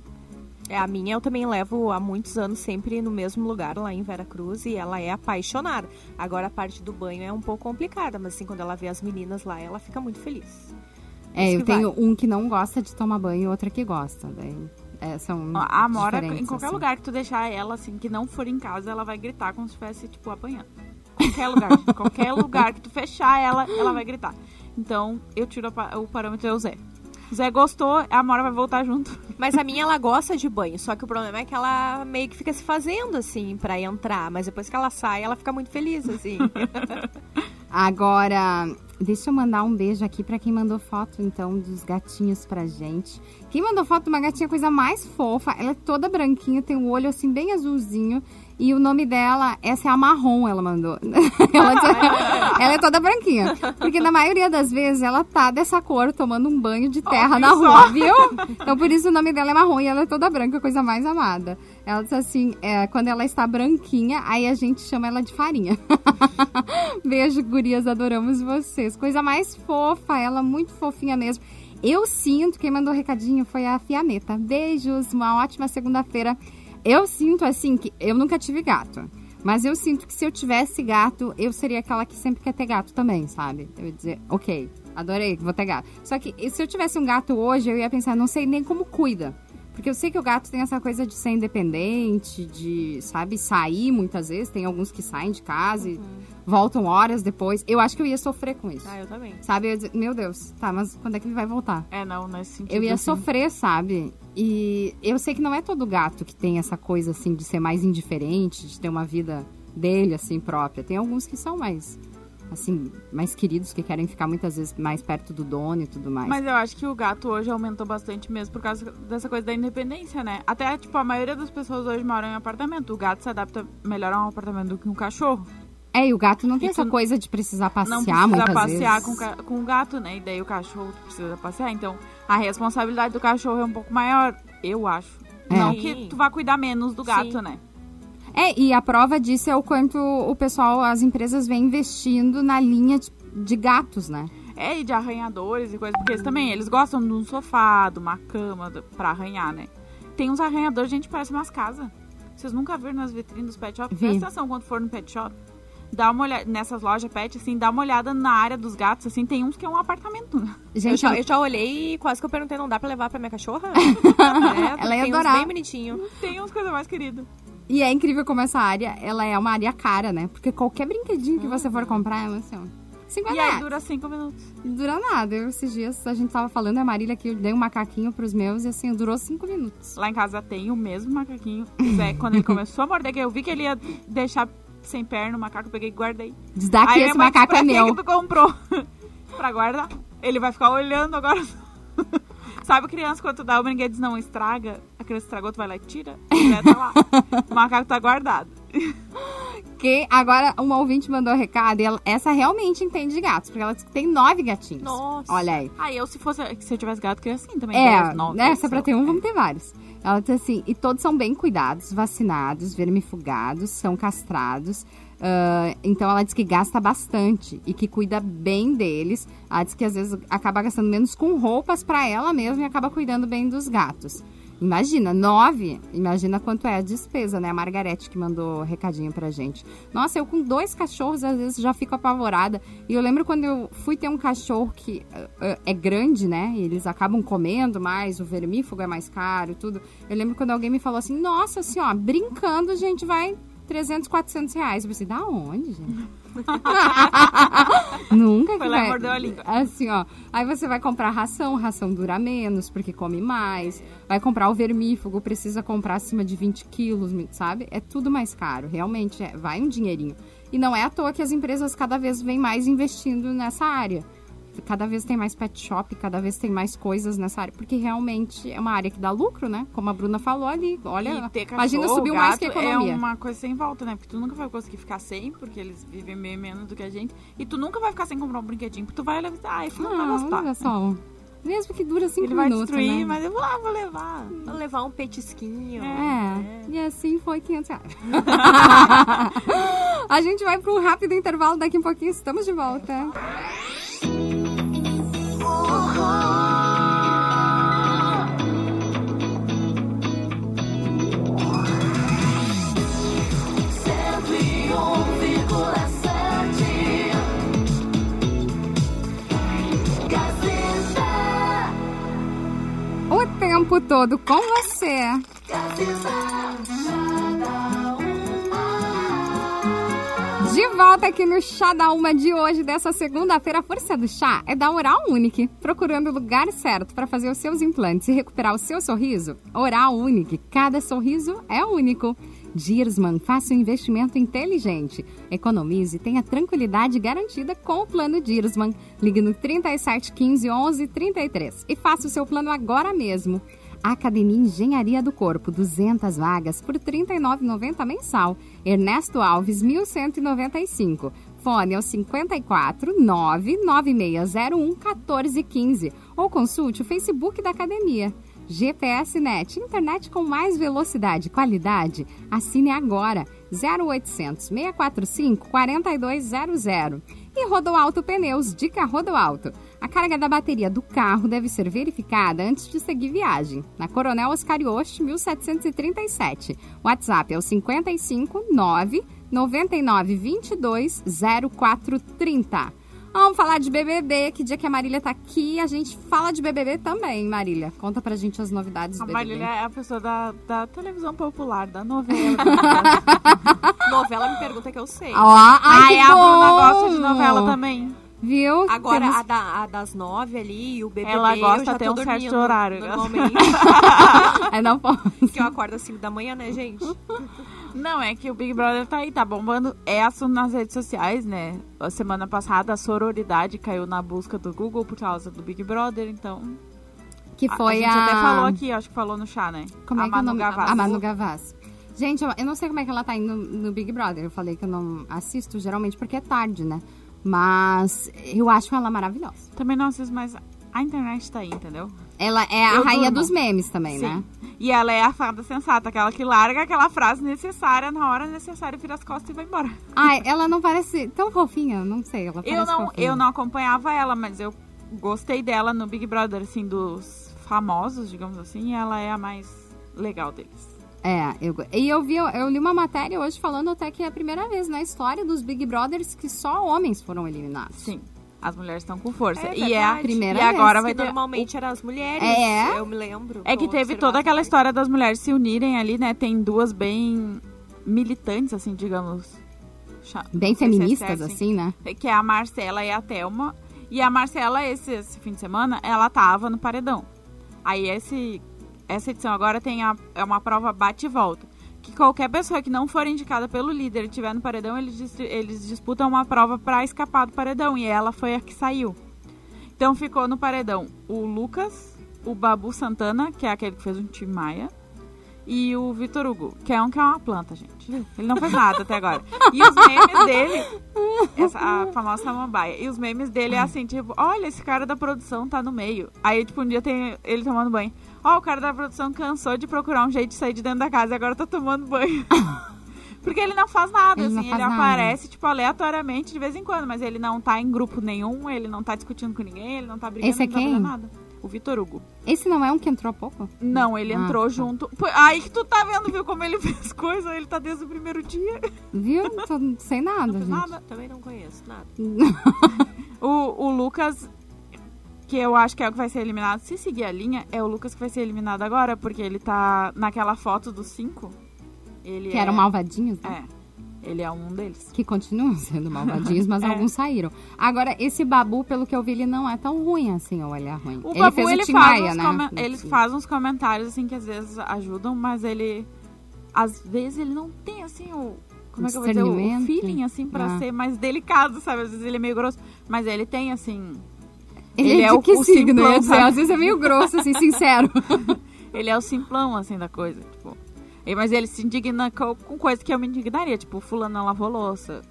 É, a minha eu também levo há muitos anos sempre no mesmo lugar, lá em Veracruz, e ela é apaixonada. Agora a parte do banho é um pouco complicada, mas assim, quando ela vê as meninas lá, ela fica muito feliz. É, Isso eu tenho vale. um que não gosta de tomar banho e outra que gosta. Daí, é, são A Amora, diferentes, em qualquer assim. lugar que tu deixar ela, assim, que não for em casa, ela vai gritar como se estivesse, tipo, apanhando. Qualquer lugar. (laughs) qualquer lugar que tu fechar ela, ela vai gritar. Então, eu tiro a o parâmetro é o Zé. O Zé gostou, a Amora vai voltar junto. Mas a minha, ela gosta de banho, só que o problema é que ela meio que fica se fazendo, assim, pra entrar. Mas depois que ela sai, ela fica muito feliz, assim. (laughs) Agora, deixa eu mandar um beijo aqui pra quem mandou foto, então, dos gatinhos pra gente. Quem mandou foto de uma gatinha, coisa mais fofa. Ela é toda branquinha, tem o olho assim, bem azulzinho. E o nome dela, essa é a Marrom, ela mandou. (laughs) ela, (laughs) ela é toda branquinha. Porque na maioria das vezes ela tá dessa cor, tomando um banho de terra na só. rua, viu? Então por isso o nome dela é Marrom e ela é toda branca, coisa mais amada. Ela disse assim, é, quando ela está branquinha, aí a gente chama ela de farinha. (laughs) Beijo, gurias, adoramos vocês. Coisa mais fofa, ela muito fofinha mesmo. Eu sinto, quem mandou o recadinho foi a Fianeta. Beijos, uma ótima segunda-feira. Eu sinto assim que eu nunca tive gato. Mas eu sinto que se eu tivesse gato, eu seria aquela que sempre quer ter gato também, sabe? Eu ia dizer, ok, adorei, vou ter gato. Só que se eu tivesse um gato hoje, eu ia pensar, não sei nem como cuida. Porque eu sei que o gato tem essa coisa de ser independente, de, sabe, sair muitas vezes. Tem alguns que saem de casa e voltam horas depois. Eu acho que eu ia sofrer com isso. ah, eu também. Sabe? Eu ia dizer, meu Deus, tá, mas quando é que ele vai voltar? É, não, nesse sentido. Eu ia assim. sofrer, sabe? E eu sei que não é todo gato que tem essa coisa, assim, de ser mais indiferente, de ter uma vida dele, assim, própria. Tem alguns que são mais, assim, mais queridos, que querem ficar muitas vezes mais perto do dono e tudo mais. Mas eu acho que o gato hoje aumentou bastante mesmo por causa dessa coisa da independência, né? Até, tipo, a maioria das pessoas hoje moram em apartamento. O gato se adapta melhor a um apartamento do que um cachorro. É, e o gato não tem E essa coisa de precisar passear não precisa muitas passear vezes. com, com o gato, né? E daí o cachorro precisa passear. Então, a responsabilidade do cachorro é um pouco maior, eu acho. É. Não que tu vá cuidar menos do gato, Sim. né? É, e a prova disso é o quanto o pessoal, as empresas vêm investindo na linha de, gatos, né? É, e de arranhadores e coisas, porque eles também, eles gostam de um sofá, de uma cama pra arranhar, né? Tem uns arranhadores, gente, parece umas casas. Vocês nunca viram nas vitrines dos pet shop? Vi. Presta atenção quando for no pet shop. Dá uma olhada, nessas lojas pet, assim, dá uma olhada na área dos gatos, assim, tem uns que é um apartamento. Eu Gente, já, eu já olhei e quase que eu perguntei, não dá pra levar pra minha cachorra? (laughs) é, Ela ia tem uns adorar. bem bonitinho. Tem uns coisas mais queridas. E é incrível como essa área, ela é uma área cara, né? Porque qualquer brinquedinho que você for comprar, é assim, ó, 50 E aí reais. dura cinco minutos. Não dura nada. Eu, esses dias a gente tava falando, a Marília que eu dei um macaquinho pros meus e assim, durou cinco minutos. Lá em casa tem o mesmo macaquinho. O Zé, quando ele começou a morder, que eu vi que ele ia deixar sem perna o macaco, eu peguei e guardei. Aí minha esse macaco é meu. Que, que tu comprou? (laughs) pra guardar. Ele vai ficar olhando agora. (laughs) Sabe criança, quando tu dá o brinquedo e diz, não estraga, a criança estragou, tu vai lá e tira, o Zé tá lá. O macaco tá guardado. (laughs) Que agora uma ouvinte mandou recado e ela- essa realmente entende de gatos, porque ela disse que tem nove gatinhos. Nossa. Olha aí. Ah, eu se fosse, se eu tivesse gato, queria assim também. É, nove, né? Se é pra ter um, vamos ter vários. Ela diz assim, e todos são bem cuidados, vacinados, vermifugados, são castrados. ah, então ela diz que gasta bastante e que cuida bem deles. Ela diz que às vezes acaba gastando menos com roupas pra ela mesma e acaba cuidando bem dos gatos. Imagina, nove. Imagina quanto é a despesa, né? A Margarete que mandou recadinho pra gente. Nossa, eu com dois cachorros, às vezes, já fico apavorada. E eu lembro quando eu fui ter um cachorro que uh, é grande, né? E eles acabam comendo mais, o vermífugo é mais caro e tudo. Eu lembro quando alguém me falou assim, nossa, assim, ó, brincando, a gente vai 300, 400 reais. Eu pensei, da onde, gente? (laughs) Nunca Foi que lá e vai... mordeu a língua. Assim, ó. Aí você vai comprar ração, ração dura menos, porque come mais. Vai comprar o vermífugo, precisa comprar acima de 20 quilos, sabe? É tudo mais caro. Realmente, é, vai um dinheirinho. E não é à toa que as empresas cada vez vêm mais investindo nessa área. Cada vez tem mais pet shop, cada vez tem mais coisas nessa área. Porque realmente é uma área que dá lucro, né? Como a Bruna falou ali. Olha, ter imagina cachorro, subiu mais que a economia. É uma coisa sem volta, né? Porque tu nunca vai conseguir ficar sem, porque eles vivem meio menos do que a gente. E tu nunca vai ficar sem comprar um brinquedinho, porque tu vai levar. Ah, esse não vai Não, gostar. olha só. Mesmo que dura cinco Ele vai minutos, destruir, né? mas eu vou lá, vou levar. Vou levar um petisquinho. É, e assim foi 500 reais. (laughs) a gente vai para um rápido intervalo, daqui a pouquinho estamos de volta. Tempo todo com você. De volta aqui no Chá da Uma de hoje, dessa segunda-feira. A força do chá é da Oral Unique. Procurando o lugar certo para fazer os seus implantes e recuperar o seu sorriso? Oral Unique. Cada sorriso é único. Dirsman, faça um investimento inteligente. Economize e tenha tranquilidade garantida com o plano Dirsman. Ligue no 37 15 11 33 e faça o seu plano agora mesmo. Academia Engenharia do Corpo, 200 vagas por R$ 39,90 mensal. Ernesto Alves, 1195. Fone é o 54 99601 1415 ou consulte o Facebook da academia. GPS Net, internet com mais velocidade e qualidade. Assine agora 0800 645 4200. E Rodoalto Pneus, dica Rodoalto. A carga da bateria do carro deve ser verificada antes de seguir viagem. Na Coronel Oscar Yost, 1737. WhatsApp é o 55 9 99 22 0430. Vamos falar de BBB, que dia que a Marília tá aqui, a gente fala de BBB também, Marília. Conta pra gente as novidades do A BBB. Marília é a pessoa da, da televisão popular, da novela. (laughs) Novela me pergunta que eu sei. Ó, ai, Ai, que a Bruna bom! gosta de novela também. Viu? Agora, Temos- a, da- a das nove ali e o BBB, Ela gosta eu até um certo horário. Normalmente, (laughs) É, não posso. que eu acordo às 5 da manhã, né, gente? Não, é que o Big Brother tá aí, tá bombando. É assunto nas redes sociais, né? A semana passada a sororidade caiu na busca do Google por causa do Big Brother, então. Que a- foi a. a... gente até falou aqui, acho que falou no chá, né? Como a é que é Manu? Gavassi. A Manu Gavassi. Gente, eu, eu não sei como é que ela tá indo no Big Brother. Eu falei que eu não assisto geralmente porque é tarde, né? Mas eu acho ela maravilhosa. Também não assisto, mas a internet tá aí, entendeu? Ela é a Eu rainha durmo. dos memes também, né? E ela é a fada sensata, aquela que larga aquela frase necessária na hora necessária, vira as costas e vai embora. Ai, ela não parece tão fofinha, não sei, ela Eu não, fofinha. eu não acompanhava ela, mas eu gostei dela no Big Brother, assim, dos famosos, digamos assim, e ela é a mais legal deles. É, eu, e eu vi, eu li uma matéria hoje falando até que é a primeira vez na história dos Big Brothers que só homens foram eliminados. Sim, as mulheres estão com força. É e é a. Primeira e agora vez vai Que ter normalmente eram as mulheres, É? eu me lembro. É que teve toda aquela história das mulheres se unirem ali, né? Tem duas bem militantes, assim, digamos. Cha- Bem é feministas, certo, assim, né? Que é a Marcela e a Thelma. E a Marcela, esse, esse fim de semana, ela tava no paredão. Aí esse, essa edição agora tem a, é uma prova bate e volta. Que qualquer pessoa que não for indicada pelo líder e estiver no paredão, eles, eles disputam uma prova pra escapar do paredão. E ela foi a que saiu. Então ficou no paredão o Lucas, o Babu Santana, que é aquele que fez um time Maia, e o Vitor Hugo, que é um que é uma planta, gente. Ele não fez nada até agora. E os memes dele, essa, a famosa samambaia, e os memes dele é assim, tipo, olha, esse cara da produção tá no meio. Aí, tipo, um dia tem ele tomando banho. Ó, o cara da produção cansou de procurar um jeito de sair de dentro da casa e agora tá tomando banho. (laughs) Porque ele não faz nada, Ele assim, faz ele nada. aparece, tipo, aleatoriamente de vez em quando, mas ele não tá em grupo nenhum, ele não tá discutindo com ninguém, ele não tá brigando, Esse é não tá quem? fazendo nada. O Vitor Hugo. Esse não é um que entrou há pouco? Não, ele Ah, entrou tá. junto. Aí que tu tá vendo, viu, como ele (laughs) fez coisa? Ele tá desde o primeiro dia. Viu? Tô sem nada, gente. Nada. Também não conheço nada. (laughs) O, o Lucas, que eu acho que é o que vai ser eliminado, se seguir a linha, é o Lucas que vai ser eliminado agora, porque ele tá naquela foto dos cinco. Ele Que é, eram malvadinhos, né? É. Ele é um deles. Que continuam (laughs) sendo malvadinhos, mas É. alguns saíram. Agora, esse Babu, pelo que eu vi, ele não é tão ruim assim, ou ele é ruim. O ele Babu, fez ele, o faz né? ele faz uns comentários, assim, que às vezes ajudam, mas ele... Às vezes ele não tem, assim, o... Como é que eu vou dizer? O- feeling, assim, pra Ah. ser mais delicado, sabe? Às vezes ele é meio grosso. Mas ele tem, assim... Ele, Ele é é o- que o signo? simplão, dizer? Às vezes é meio grosso, assim, sincero. (laughs) Ele é o simplão, assim, da coisa, tipo... E- Mas ele se indigna com, com coisa que eu me indignaria. Tipo, fulano não lavou louça.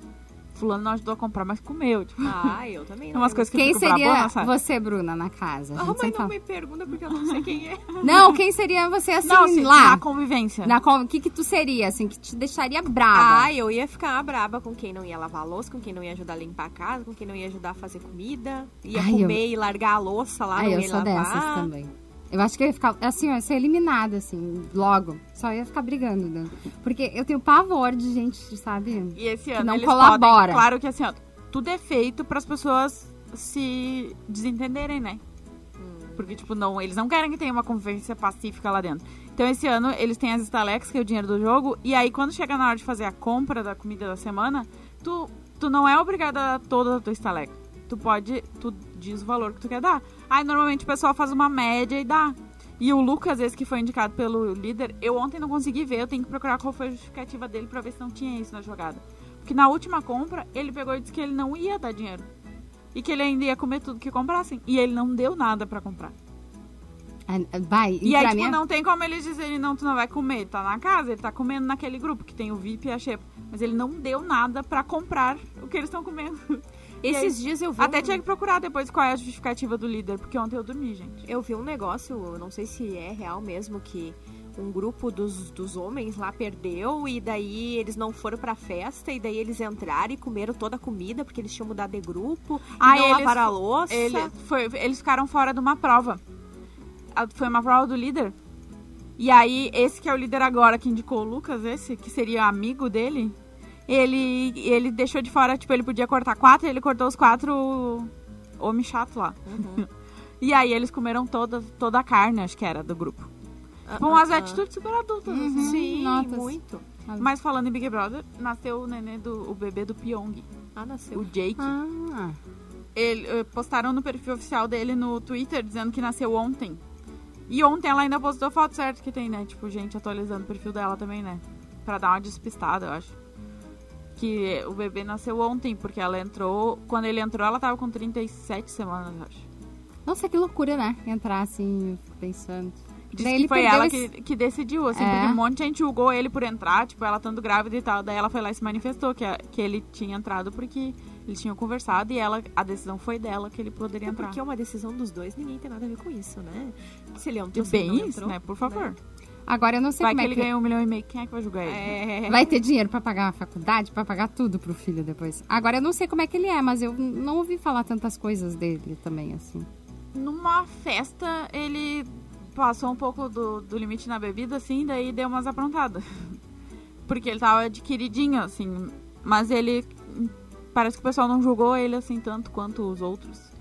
Fulano não ajudou a comprar, mas comeu. Tipo, Ah, eu também (laughs) não. umas coisas que eu Quem seria sabe? você, Bruna, na casa? A Ah, sempre não fala. me pergunta porque eu não sei quem é. (laughs) Não, quem seria você, assim, Não, assim, lá? na convivência. Na con- O que que tu seria, assim, que te deixaria brava? Ah, eu ia ficar braba com quem não ia lavar a louça, com quem não ia ajudar a limpar a casa, com quem não ia ajudar a fazer comida. Ia Ai, comer e largar a louça lá, Ai, não eu ia sou lavar. dessas também. Eu acho que eu ia ficar, assim, ó, ia ser eliminada, assim, logo. Só ia ficar brigando, né? Porque eu tenho pavor de gente, sabe? E esse ano não eles colabora. podem, claro que assim, ó, tudo é feito para as pessoas se desentenderem, né? Porque, tipo, não, eles não querem que tenha uma convivência pacífica lá dentro. Então, esse ano, eles têm as estalex, que é o dinheiro do jogo, e aí, quando chega na hora de fazer a compra da comida da semana, tu, tu não é obrigado a dar toda a tua estaleca. Tu pode, tu diz o valor que tu quer dar. Aí, normalmente, o pessoal faz uma média e dá. E o Lucas, esse que foi indicado pelo líder, eu ontem não consegui ver, eu tenho que procurar qual foi a justificativa dele pra ver se não tinha isso na jogada. Porque na última compra, ele pegou e disse que ele não ia dar dinheiro. E que ele ainda ia comer tudo que comprassem. E ele não deu nada pra comprar. Ah, Vai, E e, aí, tipo, é- não tem como eles dizerem, não, tu não vai comer. Ele tá na casa, ele tá comendo naquele grupo que tem o VIP e a Xepa. Mas ele não deu nada pra comprar o que eles estão comendo. (laughs) E aí, Esses dias eu vi. Até um... tinha que procurar depois qual é a justificativa do líder, porque ontem eu dormi, gente. Eu vi um negócio, eu não sei se é real mesmo, que um grupo dos, dos homens lá perdeu e daí eles não foram pra festa e daí eles entraram e comeram toda a comida porque eles tinham mudado de grupo Ah, e não eles- lavaram a louça. Ele foi, eles ficaram fora de uma prova. Ah, Foi uma prova do líder. E aí, esse que é o líder agora, que indicou o Lucas, esse, que seria amigo dele, ele, ele deixou de fora, tipo, ele podia cortar quatro, e ele cortou os quatro homem chato lá. (laughs) e aí eles comeram toda, toda a carne, acho que era, do grupo. Umas ah, ah. atitudes super adultas, Uhum. assim. Sim, Notas. muito. Mas falando em Big Brother, nasceu o nenê do o bebê do Pyong, Ah, nasceu. o Jake. Ah, Ele, eh, postaram no perfil oficial dele no Twitter dizendo que nasceu ontem. E ontem ela ainda postou foto certo que tem, né? Tipo, gente atualizando o perfil dela também, né? Pra dar uma despistada, eu acho. Que o bebê nasceu ontem, porque ela entrou. Quando ele entrou, ela tava com 37 semanas, eu acho. nossa, que loucura, né? Entrar assim, pensando. Diz Daí que ele foi ela esse- que, que decidiu, assim, É. porque um monte de gente julgou ele por entrar, tipo, ela estando grávida e tal. Daí ela foi lá e se manifestou que, a- que ele tinha entrado porque eles tinham conversado e ela, a decisão foi dela que ele poderia É entrar. porque é uma decisão dos dois, ninguém tem nada a ver com isso, né? Se ele se ele não bem isso, né? Por favor. Agora eu não sei Vai como que é ele que... ganhou um milhão e meio. Quem é que vai julgar ele? É... Vai ter dinheiro pra pagar a faculdade, pra pagar tudo pro filho depois. Agora eu não sei como é que ele é, mas eu não ouvi falar tantas coisas dele também, assim. Numa festa, ele passou um pouco do, do limite na bebida, assim, daí deu umas aprontadas. (laughs) Porque ele tava adquiridinho, assim. Mas ele. Parece que o pessoal não julgou ele assim tanto quanto os outros.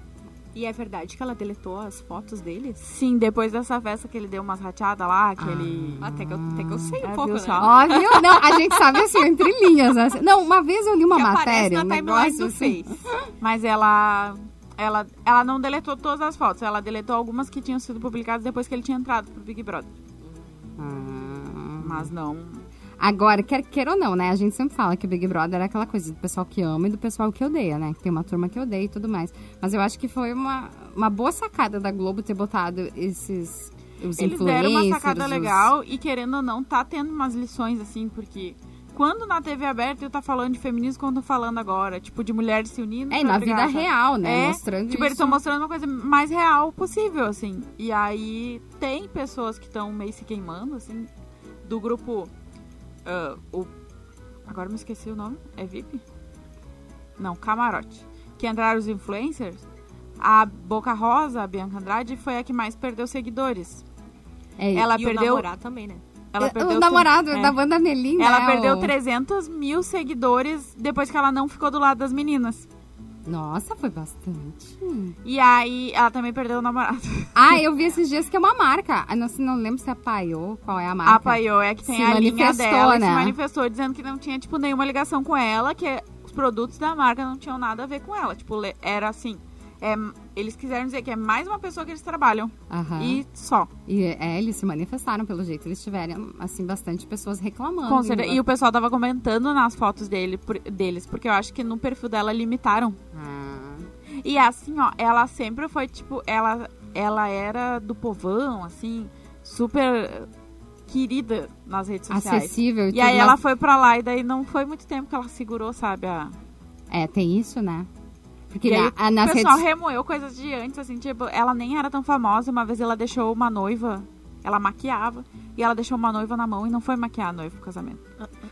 E é verdade que ela deletou as fotos deles? Sim, depois dessa festa que ele deu umas rateadas lá, que ele. Até que eu, até que eu sei um É, pouco, viu né? só? (laughs) Óbvio, não, a gente sabe assim, entre linhas. assim. Não, uma vez eu li uma que matéria, na um negócio do assim. Face. Mas ela. Ela, ela não deletou todas as fotos, ela deletou algumas que tinham sido publicadas depois que ele tinha entrado pro Big Brother. Ah. Mas não. Agora, quer queira ou não, né? A gente sempre fala que o Big Brother é aquela coisa do pessoal que ama e do pessoal que odeia, né? Que tem uma turma que odeia e tudo mais. Mas eu acho que foi uma, uma boa sacada da Globo ter botado esses. Os Eles deram uma sacada os- legal e querendo ou não, tá tendo umas lições assim, porque quando na TV aberta eu tá falando de feminismo como eu tô falando agora, tipo, de mulheres se unindo. É, na brigar, vida sabe? real, né? É, Mostrando Tipo, eles isso. estão mostrando uma coisa mais real possível, assim. E aí tem pessoas que estão meio se queimando, assim, do grupo. Ah, o, agora me esqueci o nome. É VIP? Não, Camarote. Que entraram os influencers. A Boca Rosa, a Bianca Andrade, foi a que mais perdeu seguidores. É, Ela e perdeu. o namorado também, né? Ela perdeu o namorado é. da banda Melinda. Ela é perdeu o... 300 mil seguidores depois que ela não ficou do lado das meninas. Nossa, foi bastante. E aí, ela também perdeu o namorado. (laughs) Ah, eu vi esses dias que é uma marca. Ah, Não, não lembro se é a Paiô, qual é a marca. A Paiô é que tem Se a linha dela né? se manifestou dizendo que não tinha, tipo, nenhuma ligação com ela, que os produtos da marca não tinham nada a ver com ela. Tipo, era assim. É, eles quiseram dizer que é mais uma pessoa que eles trabalham. Aham. E só. E é, eles se manifestaram pelo jeito. Eles tiveram, assim, bastante pessoas reclamando. Com certeza. E o pessoal tava comentando nas fotos dele, por- deles, porque eu acho que no perfil dela limitaram. Ah, E assim, ó, ela sempre foi, tipo, ela, ela era do povão, assim, super querida nas redes sociais. acessível. E tudo, aí ela foi pra lá e daí não foi muito tempo que ela segurou, sabe? A... É, tem isso, né? Porque E aí na- a- nas o pessoal redes... remoeu coisas de antes, assim, tipo, ela nem era tão famosa. Uma vez ela deixou uma noiva, ela maquiava, e ela deixou uma noiva na mão e não foi maquiar a noiva pro casamento.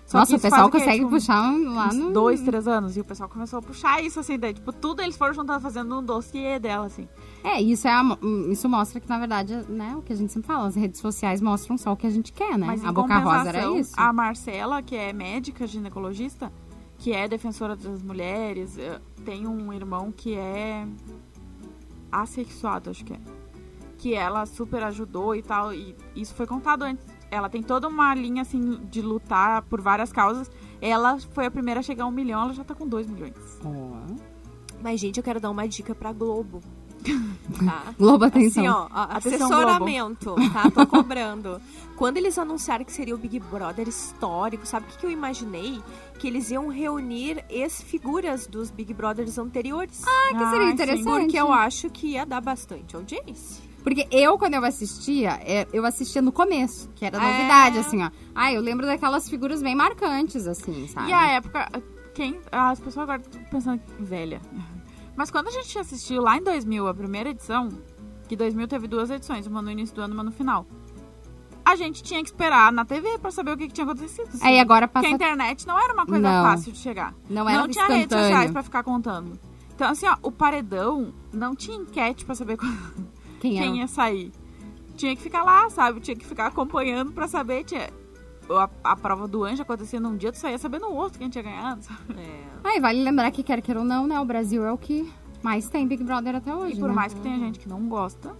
Só que Nossa, o pessoal consegue Tipo, puxar lá no... dois, três anos. E o pessoal começou a puxar isso, assim, daí, tipo, tudo eles foram juntando, fazendo um dossiê dela, assim. É, isso, é a- isso mostra que, na verdade, né, o que a gente sempre fala, as redes sociais mostram só o que a gente quer, né? Mas a Boca Rosa era isso. A Marcela, que é médica ginecologista, que é defensora das mulheres, tem um irmão que é assexuado, acho que é. Que ela super ajudou e tal, e isso foi contado antes. Ela tem toda uma linha, assim, de lutar por várias causas. Ela foi a primeira a chegar a um milhão, ela já tá com dois milhões. Ó. Mas, gente, eu quero dar uma dica pra Globo. (laughs) Tá? Globo Atenção. Assim, ó, Atenção, assessoramento, tá? Tô cobrando. Quando eles anunciaram que seria o Big Brother histórico, sabe o que, que eu imaginei? Que eles iam reunir ex-figuras dos Big Brothers anteriores. Ah, que seria sim. interessante. porque eu acho que ia dar bastante audiência. Porque eu, quando eu assistia, é, eu assistia no começo, que era É. novidade, assim, ó. Ah, eu lembro daquelas figuras bem marcantes, assim, sabe? E a época, quem, as pessoas agora estão pensando que velha. (laughs) Mas quando a gente assistiu lá em 2000 a primeira edição, que 2000 teve duas edições, uma no início do ano e uma no final. A gente tinha que esperar na TV pra saber o que, que tinha acontecido. Aí agora Porque passa... a internet não era uma coisa Não. fácil de chegar. Não era não tinha redes sociais pra ficar contando. Então, assim, ó, o paredão não tinha enquete pra saber (laughs) quando- Quem quem ia sair. Tinha que ficar lá, sabe? Tinha que ficar acompanhando pra saber. Tinha... A, a prova do anjo acontecia num dia, tu saía sabendo no outro quem tinha ganhado, sabe? É. E vale lembrar que, quer queira ou não, né, o Brasil é o que mais tem Big Brother até hoje, E por né? mais que tenha gente que não gosta,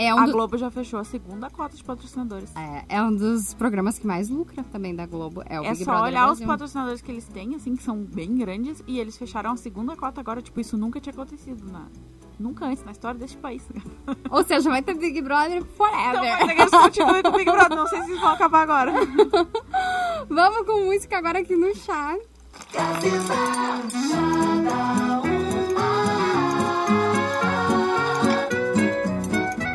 É um, a do- Globo já fechou a segunda cota de patrocinadores. é, é um dos programas que mais lucra também da Globo, é o É Big só Brother olhar os Brasil. patrocinadores que eles têm, assim, que são bem grandes, e eles fecharam a segunda cota agora. Tipo, isso nunca tinha acontecido na... Nunca antes na história deste país. (laughs) Ou seja, vai ter Big Brother Então, forever. mas é que eles continuem com o Big Brother. Não sei se eles vão acabar agora. (laughs) Vamos com música agora aqui no chá.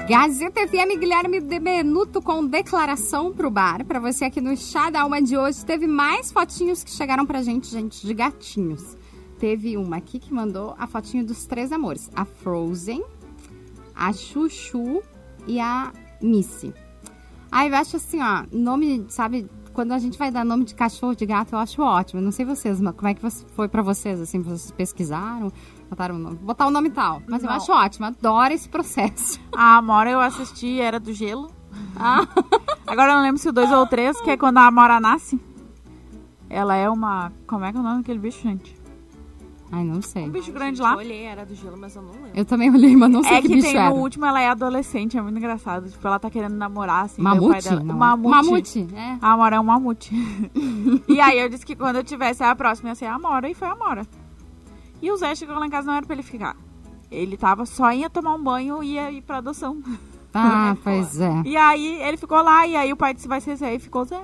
Gazeta FM Guilherme de Benuto com declaração pro bar. Pra você aqui no Chá da Alma de hoje, teve mais fotinhos que chegaram pra gente, gente, de gatinhos. Teve uma aqui que mandou a fotinho dos três amores. A Frozen, a Chuchu e a Missy. Aí eu acho assim, ó, nome, sabe, quando a gente vai dar nome de cachorro, de gato, eu acho ótimo. Não sei vocês, mas como é que foi pra vocês, assim, vocês pesquisaram, botaram o nome, botar o nome tal. Mas eu Não. acho ótimo, adoro esse processo. A (laughs) Amora eu assisti, era do gelo. Ah, Agora eu não lembro se o dois ou o três, que é quando a Amora nasce. Ela é uma... Como é que é o nome daquele bicho, gente? ai, não sei. Um bicho Ai, grande gente, lá. Eu olhei, era do gelo, mas eu não lembro. Eu também olhei, mas não sei É que, que bicho tem era. no último, ela é adolescente, é muito engraçado. Tipo, ela tá querendo namorar, assim. Mamute? dela- Não. Mamute. Mamute, é. A Amora é um mamute. (laughs) e aí eu disse que quando eu tivesse a próxima ia ser a Amora, e foi a Amora. E o Zé chegou lá em casa, não era pra ele ficar. Ele tava só ia tomar um banho e ia ir pra adoção. Ah, (laughs) pois é. E aí ele ficou lá, e aí o pai disse, vai ser Zé, e ficou Zé.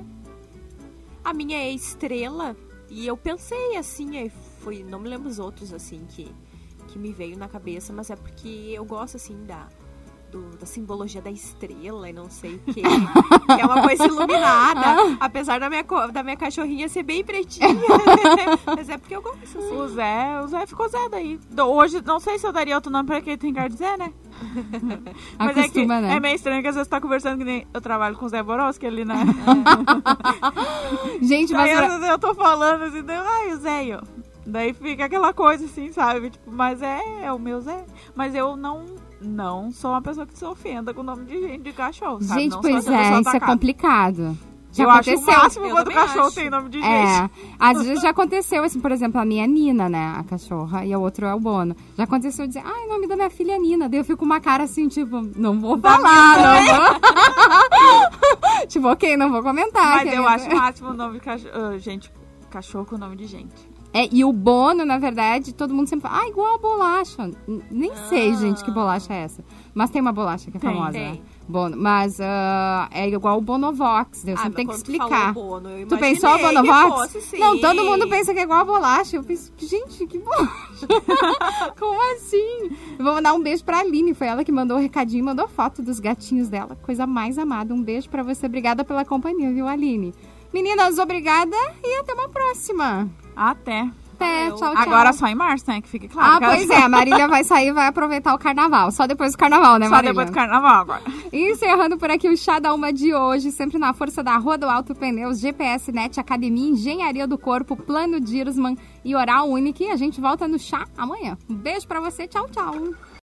A minha é estrela e eu pensei assim, aí foi, não me lembro os outros assim que, que me veio na cabeça, mas é porque eu gosto assim da do- da simbologia da estrela e não sei o que, que é uma coisa iluminada, (laughs) apesar da minha da minha cachorrinha ser bem pretinha, (laughs) mas é porque eu gosto assim. O Zé, o Zé ficou Zé daí. Hoje, não sei se eu daria outro nome pra quem tem cara de Zé, né? (laughs) Mas é que Acostuma, né? é meio estranho que às vezes tá conversando que nem eu trabalho com o Zé Borowski ali, né? Gente, Daí mas às pra... vezes eu tô falando assim, ai, o Zé, eu. Daí fica aquela coisa assim, sabe? Tipo, mas é, é o meu Zé. Mas eu não, não sou uma pessoa que se ofenda com o nome de gente de cachorro, sabe? Gente, não pois é, isso é complicado. Já Eu acho o aconteceu. máximo Eu quando cachorro acho. tem nome de gente. É, às vezes já aconteceu, assim, por exemplo, a minha Nina, né, a cachorra, e o outro é o Bono. Já aconteceu de dizer, ai, o nome da minha filha é Nina. Daí eu fico com uma cara assim, tipo, não vou falar, não vou. (laughs) tipo, ok, não vou comentar. Mas eu é- acho o máximo o nome de cachorro. ah, gente, cachorro com nome de gente. É, e o Bono, na verdade, todo mundo sempre fala, ah, igual a bolacha. Nem sei, gente, que bolacha é essa. Mas tem uma bolacha que é Tem, famosa, tem. né? Bono. Mas ah, é igual o Bonovox, eu Ah, sempre tenho que tu explicar. falou Bono, eu Tu pensou que Bonovox? fosse, sim. Não, todo mundo pensa que é igual a bolacha. Eu penso, gente, que bolacha. (laughs) Como assim? Eu vou mandar um beijo pra Aline. Foi ela que mandou o recadinho, mandou foto dos gatinhos dela. Coisa mais amada. Um beijo pra você. Obrigada pela companhia, viu, Aline? Meninas, obrigada e até uma próxima. Até. Até, tchau, tchau. Agora só em março, né? Que fique claro. Ah, pois é, a Marília (laughs) vai sair e vai aproveitar o carnaval. Só depois do carnaval, né, Só Marília? depois do carnaval agora. Encerrando por aqui o Chá da Uma de hoje, sempre na força da Rua do Alto Pneus, GPS Net, Academia Engenharia do Corpo, Plano Dirosman e Oral Unique. A gente volta no chá amanhã. Um beijo pra você, tchau, tchau.